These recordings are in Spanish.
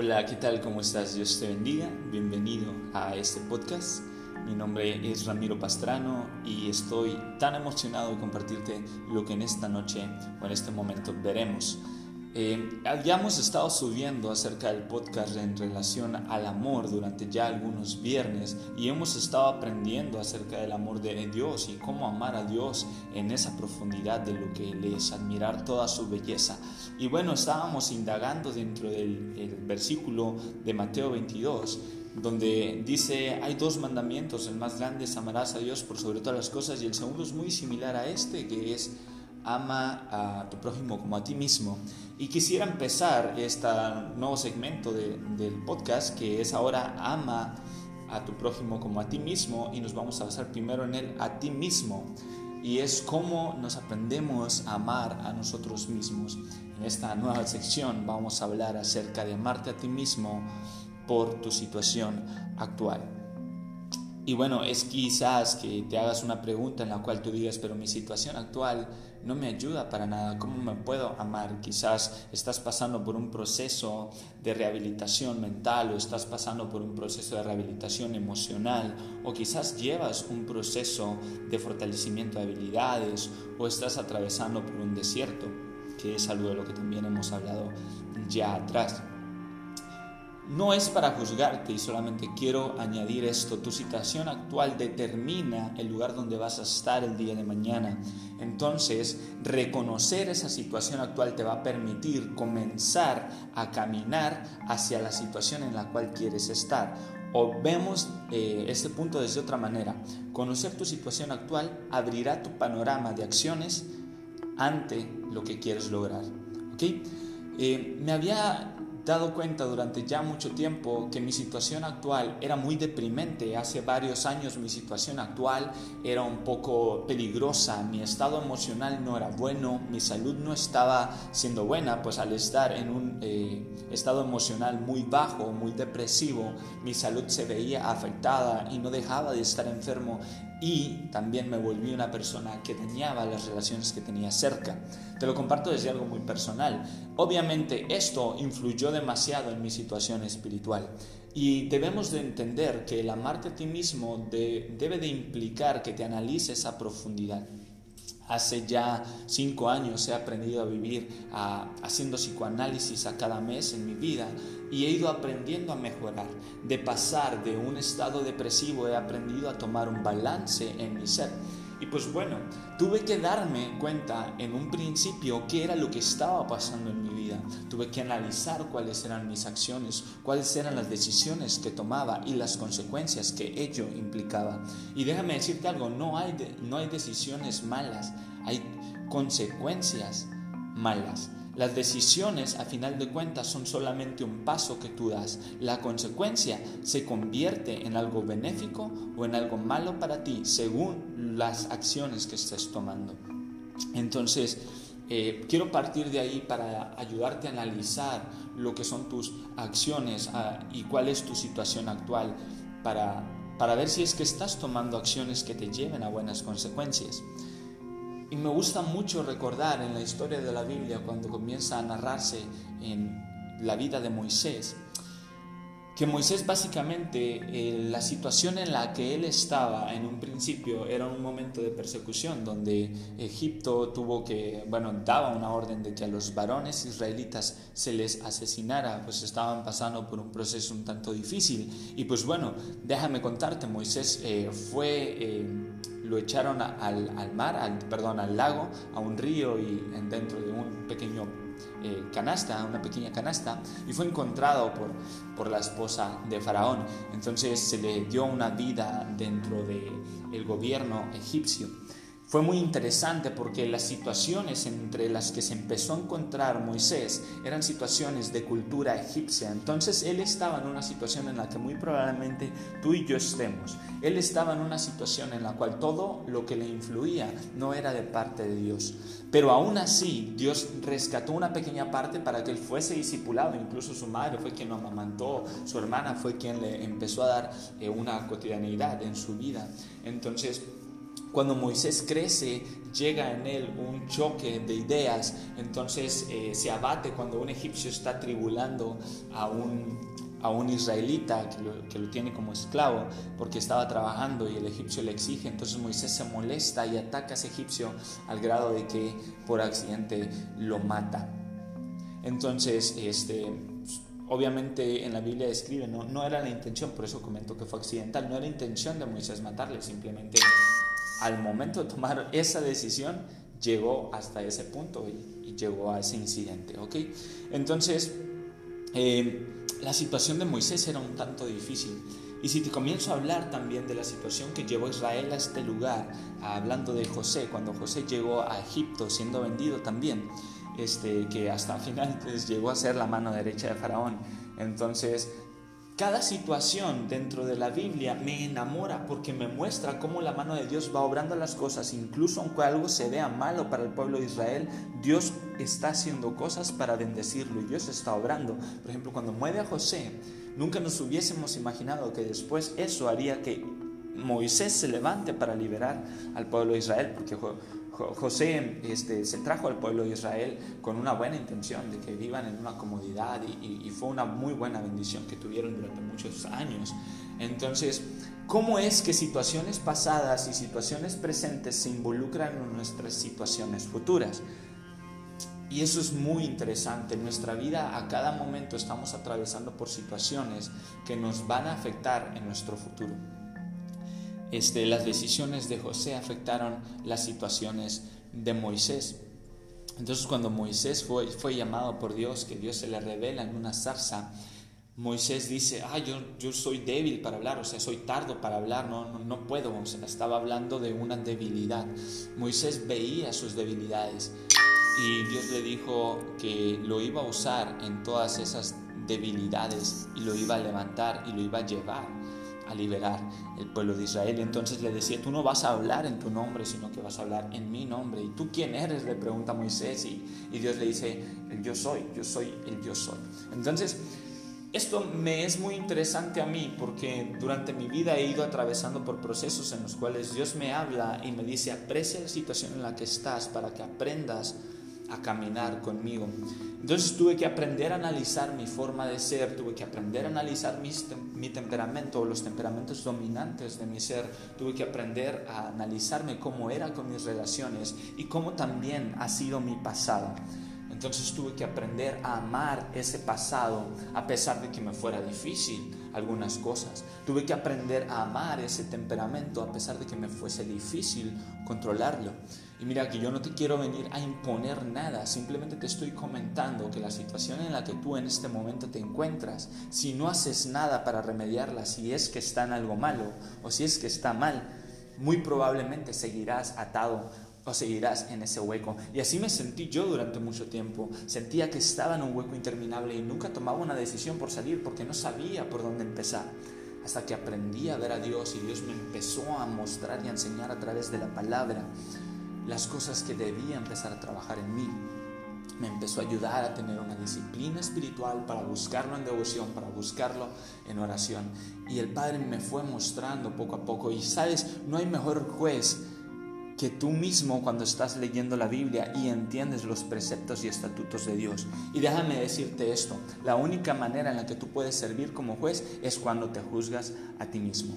Hola, ¿qué tal? ¿Cómo estás? Dios te bendiga. Bienvenido a este podcast. Mi nombre es Ramiro Pastrano y estoy tan emocionado de compartirte lo que en esta noche o en este momento veremos. Eh, habíamos estado subiendo acerca del podcast en relación al amor durante ya algunos viernes y hemos estado aprendiendo acerca del amor de Dios y cómo amar a Dios en esa profundidad de lo que Él es, admirar toda su belleza. Y bueno, estábamos indagando dentro del versículo de Mateo 22 donde dice, hay dos mandamientos, el más grande es amarás a Dios por sobre todas las cosas y el segundo es muy similar a este, que es ama a tu prójimo como a ti mismo. Y quisiera empezar este nuevo segmento del podcast que es ahora ama a tu prójimo como a ti mismo y nos vamos a basar primero en el a ti mismo y es cómo nos aprendemos a amar a nosotros mismos. En esta nueva sección vamos a hablar acerca de amarte a ti mismo por tu situación actual. Y bueno, es quizás que te hagas una pregunta en la cual tú digas, pero mi situación actual no me ayuda para nada, ¿cómo me puedo amar? Quizás estás pasando por un proceso de rehabilitación mental o estás pasando por un proceso de rehabilitación emocional o quizás llevas un proceso de fortalecimiento de habilidades o estás atravesando por un desierto, que es algo de lo que también hemos hablado ya atrás. No es para juzgarte y solamente quiero añadir esto. Tu situación actual determina el lugar donde vas a estar el día de mañana. Entonces, reconocer esa situación actual te va a permitir comenzar a caminar hacia la situación en la cual quieres estar. O vemos eh, este punto desde otra manera. Conocer tu situación actual abrirá tu panorama de acciones ante lo que quieres lograr. ¿Okay? Eh, me había dado cuenta durante ya mucho tiempo que mi situación actual era muy deprimente. Hace varios años mi situación actual era un poco peligrosa, mi estado emocional no era bueno, mi salud no estaba siendo buena, pues al estar en un eh, estado emocional muy bajo, muy depresivo, mi salud se veía afectada y no dejaba de estar enfermo y también me volví una persona que dañaba las relaciones que tenía cerca. Te lo comparto desde algo muy personal. Obviamente esto influyó demasiado en mi situación espiritual y debemos de entender que el amarte a ti mismo debe de implicar que te analices a profundidad. Hace ya cinco años he aprendido a vivir haciendo psicoanálisis a cada mes en mi vida y he ido aprendiendo a mejorar. De pasar de un estado depresivo he aprendido a tomar un balance en mi ser. Y pues bueno, tuve que darme cuenta en un principio qué era lo que estaba pasando en mi vida. Tuve que analizar cuáles eran mis acciones, cuáles eran las decisiones que tomaba y las consecuencias que ello implicaba. Y déjame decirte algo, no hay, no hay decisiones malas, hay consecuencias malas. Las decisiones, a final de cuentas, son solamente un paso que tú das. La consecuencia se convierte en algo benéfico o en algo malo para ti, según las acciones que estés tomando. Entonces, eh, quiero partir de ahí para ayudarte a analizar lo que son tus acciones ah, y cuál es tu situación actual para, para ver si es que estás tomando acciones que te lleven a buenas consecuencias. Y me gusta mucho recordar en la historia de la Biblia, cuando comienza a narrarse en la vida de Moisés, que Moisés básicamente eh, la situación en la que él estaba en un principio era un momento de persecución donde Egipto tuvo que, bueno, daba una orden de que a los varones israelitas se les asesinara, pues estaban pasando por un proceso un tanto difícil. Y pues bueno, déjame contarte, Moisés eh, fue... Eh, lo echaron al, mar, al, perdón, al lago, a un río y dentro de un pequeño eh, canasta, una pequeña canasta, y fue encontrado por, por la esposa de Faraón. Entonces se le dio una vida dentro del el gobierno egipcio. Fue muy interesante porque las situaciones entre las que se empezó a encontrar Moisés eran situaciones de cultura egipcia. Entonces él estaba en una situación en la que muy probablemente tú y yo estemos. Él estaba en una situación en la cual todo lo que le influía no era de parte de Dios. Pero aún así Dios rescató una pequeña parte para que él fuese discipulado. Incluso su madre fue quien lo amamantó, su hermana fue quien le empezó a dar eh, una cotidianidad en su vida. Entonces cuando Moisés crece, llega en él un choque de ideas, entonces eh, se abate cuando un egipcio está tribulando a un, a un israelita que lo, que lo, tiene como esclavo porque estaba trabajando y el egipcio le exige, entonces Moisés se molesta y ataca a ese egipcio al grado de que por accidente lo mata. Entonces, este, obviamente en la Biblia describe, no, no era la intención, por eso comento que fue accidental, no era intención de Moisés matarle, simplemente al momento de tomar esa decisión, llegó hasta ese punto y, llegó a ese incidente. ¿ok? Entonces, eh, la situación de Moisés era un tanto difícil. Y si te comienzo a hablar también de la situación que llevó Israel a este lugar, hablando de José, cuando José llegó a Egipto siendo vendido también, este, que hasta el final pues, llegó a ser la mano derecha de Faraón. Entonces, cada situación dentro de la Biblia me enamora porque me muestra cómo la mano de Dios va obrando las cosas, incluso aunque algo se vea malo para el pueblo de Israel, Dios está haciendo cosas para bendecirlo y Dios está obrando. Por ejemplo, cuando mueve a José, nunca nos hubiésemos imaginado que después eso haría que Moisés se levante para liberar al pueblo de Israel, porque José este, se trajo al pueblo de Israel con una buena intención de que vivan en una comodidad y, fue una muy buena bendición que tuvieron durante muchos años. Entonces, ¿cómo es que situaciones pasadas y situaciones presentes se involucran en nuestras situaciones futuras? Y eso es muy interesante. En nuestra vida a cada momento estamos atravesando por situaciones que nos van a afectar en nuestro futuro. Este, las decisiones de José afectaron las situaciones de Moisés. Entonces cuando Moisés fue, llamado por Dios, que Dios se le revela en una zarza, Moisés dice, ah, yo, soy débil para hablar, o sea, soy tardo para hablar, no puedo, o sea, estaba hablando de una debilidad. Moisés veía sus debilidades y Dios le dijo que lo iba a usar en todas esas debilidades y lo iba a levantar y lo iba a llevar a liberar el pueblo de Israel. Entonces le decía, tú no vas a hablar en tu nombre, sino que vas a hablar en mi nombre. ¿Y tú quién eres? Le pregunta Moisés y, Dios le dice, yo soy, yo soy el yo soy. Entonces, esto me es muy interesante a mí porque durante mi vida he ido atravesando por procesos en los cuales Dios me habla y me dice, aprecia la situación en la que estás para que aprendas a caminar conmigo. Entonces tuve que aprender a analizar mi forma de ser, tuve que aprender a analizar mi, mi temperamento, los temperamentos dominantes de mi ser, tuve que aprender a analizarme cómo era con mis relaciones y cómo también ha sido mi pasado. Entonces tuve que aprender a amar ese pasado a pesar de que me fuera difícil algunas cosas. Tuve que aprender a amar ese temperamento a pesar de que me fuese difícil controlarlo. Y mira que yo no te quiero venir a imponer nada, simplemente te estoy comentando que la situación en la que tú en este momento te encuentras, si no haces nada para remediarla, si es que está en algo malo o si es que está mal, muy probablemente seguirás atado o seguirás en ese hueco. Y así me sentí yo durante mucho tiempo. Sentía que estaba en un hueco interminable y nunca tomaba una decisión por salir porque no sabía por dónde empezar. Hasta que aprendí a ver a Dios y Dios me empezó a mostrar y a enseñar a través de la palabra las cosas que debía empezar a trabajar en mí. Me empezó a ayudar a tener una disciplina espiritual para buscarlo en devoción, para buscarlo en oración. Y el Padre me fue mostrando poco a poco. Y sabes, no hay mejor juez que tú mismo cuando estás leyendo la Biblia y entiendes los preceptos y estatutos de Dios. Y déjame decirte esto, la única manera en la que tú puedes servir como juez es cuando te juzgas a ti mismo.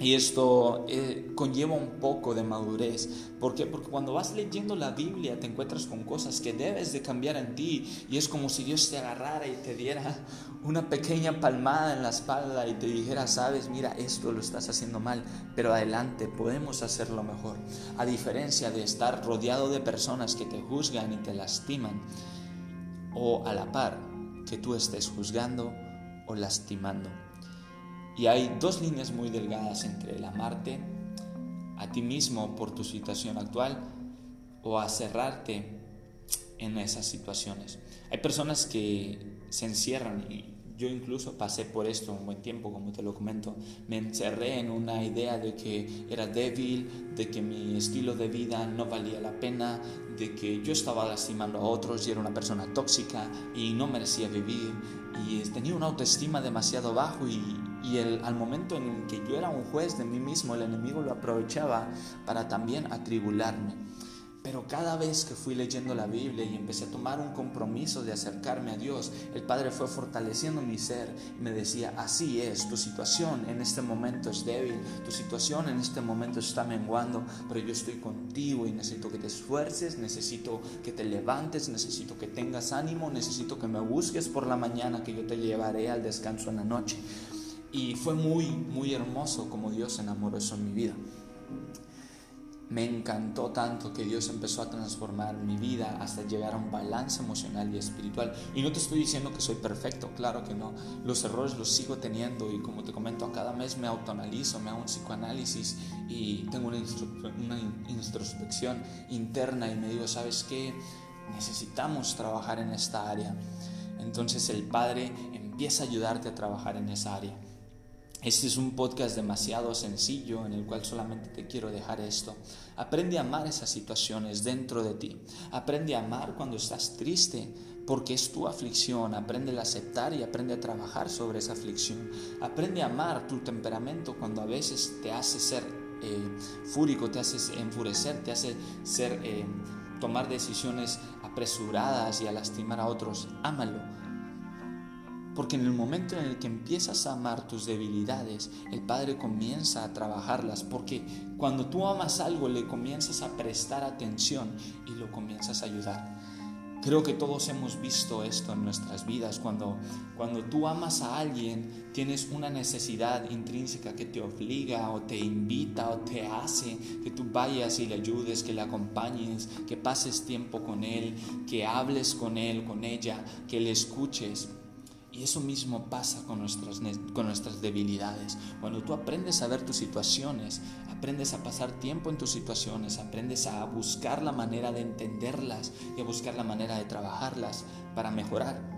Y esto eh, conlleva un poco de madurez. ¿Por qué? Porque cuando vas leyendo la Biblia te encuentras con cosas que debes de cambiar en ti y es como si Dios te agarrara y te diera una pequeña palmada en la espalda y te dijera, sabes, mira, esto lo estás haciendo mal, pero adelante, podemos hacerlo mejor. A diferencia de estar rodeado de personas que te juzgan y te lastiman o a la par que tú estés juzgando o lastimando. Y hay dos líneas muy delgadas entre el amarte a ti mismo por tu situación actual o a cerrarte en esas situaciones. Hay personas que se encierran y yo incluso pasé por esto un buen tiempo, como te lo comento. Me encerré en una idea de que era débil, de que mi estilo de vida no valía la pena, de que yo estaba lastimando a otros y era una persona tóxica y no merecía vivir y tenía una autoestima demasiado bajo y y el, al momento en que yo era un juez de mí mismo, el enemigo lo aprovechaba para también atribularme. Pero cada vez que fui leyendo la Biblia y empecé a tomar un compromiso de acercarme a Dios, el Padre fue fortaleciendo mi ser y me decía, así es, tu situación en este momento es débil, tu situación en este momento está menguando, pero yo estoy contigo y necesito que te esfuerces, necesito que te levantes, necesito que tengas ánimo, necesito que me busques por la mañana, que yo te llevaré al descanso en la noche. Y fue muy, muy hermoso como Dios enamoró eso en mi vida me encantó tanto que Dios empezó a transformar mi vida hasta llegar a un balance emocional y espiritual. Y no te estoy diciendo que soy perfecto, claro que no. Los errores los sigo teniendo y como te comento, a cada mes me autoanalizo, me hago un psicoanálisis y tengo una, una introspección interna y me digo, ¿sabes qué? Necesitamos trabajar en esta área. Entonces el Padre empieza a ayudarte a trabajar en esa área. Este es un podcast demasiado sencillo en el cual solamente te quiero dejar esto. Aprende a amar esas situaciones dentro de ti. Aprende a amar cuando estás triste porque es tu aflicción. Aprende a aceptar y aprende a trabajar sobre esa aflicción. Aprende a amar tu temperamento cuando a veces te hace ser eh, fúrico, te hace enfurecer, te hace ser, eh, tomar decisiones apresuradas y a lastimar a otros. Ámalo porque en el momento en el que empiezas a amar tus debilidades, el Padre comienza a trabajarlas. Porque cuando tú amas algo, le comienzas a prestar atención y lo comienzas a ayudar. Creo que todos hemos visto esto en nuestras vidas. Cuando, cuando tú amas a alguien, tienes una necesidad intrínseca que te obliga o te invita o te hace que tú vayas y le ayudes, que le acompañes, que pases tiempo con él, que hables con él, con ella, que le escuches. Y eso mismo pasa con nuestras, con nuestras debilidades. Cuando tú aprendes a ver tus situaciones, aprendes a pasar tiempo en tus situaciones, aprendes a buscar la manera de entenderlas y a buscar la manera de trabajarlas para mejorar.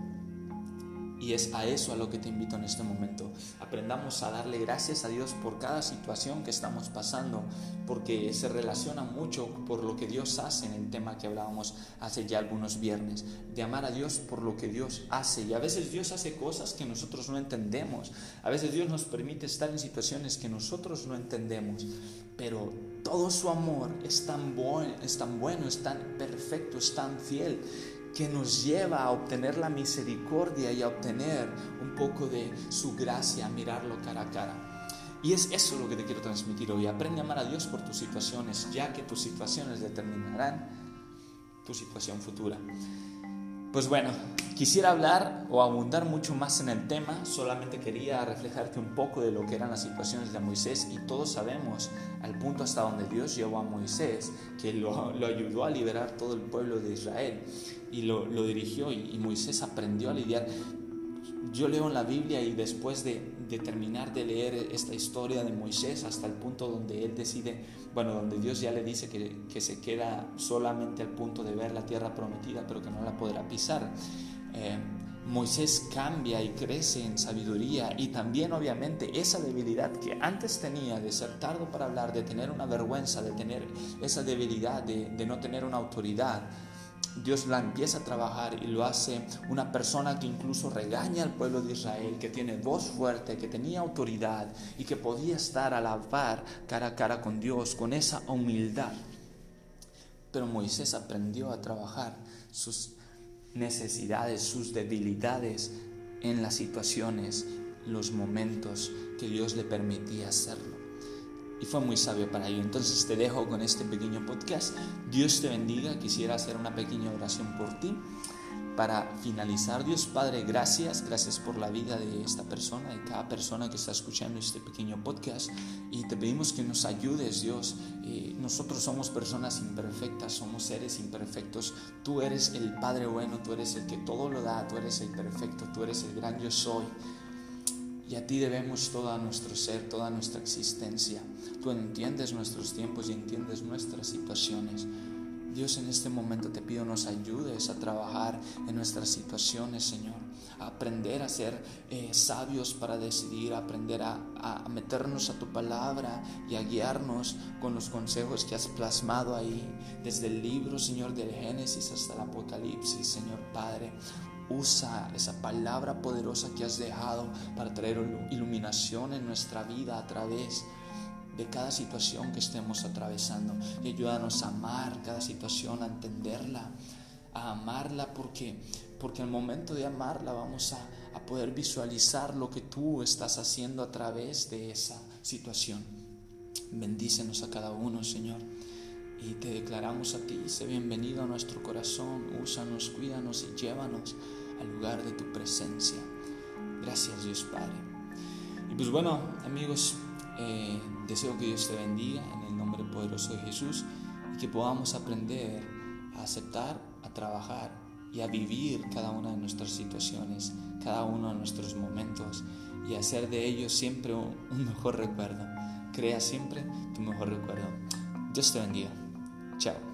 Y es a eso a lo que te invito en este momento. Aprendamos a darle gracias a Dios por cada situación que estamos pasando, porque se relaciona mucho por lo que Dios hace en el tema que hablábamos hace ya algunos viernes, de amar a Dios por lo que Dios hace. Y a veces Dios hace cosas que nosotros no entendemos. A veces Dios nos permite estar en situaciones que nosotros no entendemos. Pero todo su amor es tan, bueno, es tan bueno, es tan perfecto, es tan fiel que nos lleva a obtener la misericordia y a obtener un poco de su gracia, a mirarlo cara a cara. Y es eso lo que te quiero transmitir hoy. Aprende a amar a Dios por tus situaciones, ya que tus situaciones determinarán tu situación futura. Pues bueno, quisiera hablar o abundar mucho más en el tema, solamente quería reflejarte un poco de lo que eran las situaciones de Moisés y todos sabemos al punto hasta donde Dios llevó a Moisés, que lo, ayudó a liberar todo el pueblo de Israel y lo, dirigió y Moisés aprendió a lidiar. Yo leo en la Biblia y después de, de, terminar de leer esta historia de Moisés hasta el punto donde él decide, bueno, donde Dios ya le dice que, que, se queda solamente al punto de ver la tierra prometida, pero que no la podrá pisar. Eh, Moisés cambia y crece en sabiduría y también obviamente esa debilidad que antes tenía de ser tardo para hablar, de tener una vergüenza, de tener esa debilidad de, de no tener una autoridad, Dios la empieza a trabajar y lo hace una persona que incluso regaña al pueblo de Israel, que tiene voz fuerte, que tenía autoridad y que podía estar a la par cara a cara con Dios, con esa humildad. Pero Moisés aprendió a trabajar sus necesidades, sus debilidades en las situaciones, los momentos que Dios le permitía hacerlo y fue muy sabio para ello. Entonces te dejo con este pequeño podcast. Dios te bendiga. Quisiera hacer una pequeña oración por ti. Para finalizar, Dios Padre, gracias, gracias por la vida de esta persona, de cada persona que está escuchando este pequeño podcast. Y te pedimos que nos ayudes, Dios. Eh, nosotros somos personas imperfectas, somos seres imperfectos. Tú eres el Padre bueno, tú eres el que todo lo da, tú eres el perfecto, tú eres el gran yo soy. Y a ti debemos todo nuestro ser, toda nuestra existencia. Tú entiendes nuestros tiempos y entiendes nuestras situaciones. Dios, en este momento te pido nos ayudes a trabajar en nuestras situaciones, Señor. A aprender a ser eh, sabios para decidir, aprender a, a, meternos a tu palabra y a guiarnos con los consejos que has plasmado ahí, desde el libro, Señor, del Génesis hasta el Apocalipsis, Señor Padre Usa esa palabra poderosa que has dejado para traer iluminación en nuestra vida a través de cada situación que estemos atravesando. Y ayúdanos a amar cada situación, a entenderla, a amarla porque, porque al momento de amarla vamos a, a poder visualizar lo que tú estás haciendo a través de esa situación. Bendícenos a cada uno, Señor. Y te declaramos a ti, sé bienvenido a nuestro corazón, úsanos, cuídanos y llévanos al lugar de tu presencia. Gracias Dios Padre. Y pues bueno, amigos, eh, deseo que Dios te bendiga en el nombre poderoso de Jesús y que podamos aprender a aceptar, a trabajar y a vivir cada una de nuestras situaciones, cada uno de nuestros momentos y hacer de ellos siempre un mejor recuerdo. Crea siempre tu mejor recuerdo. Dios te bendiga. Tchau!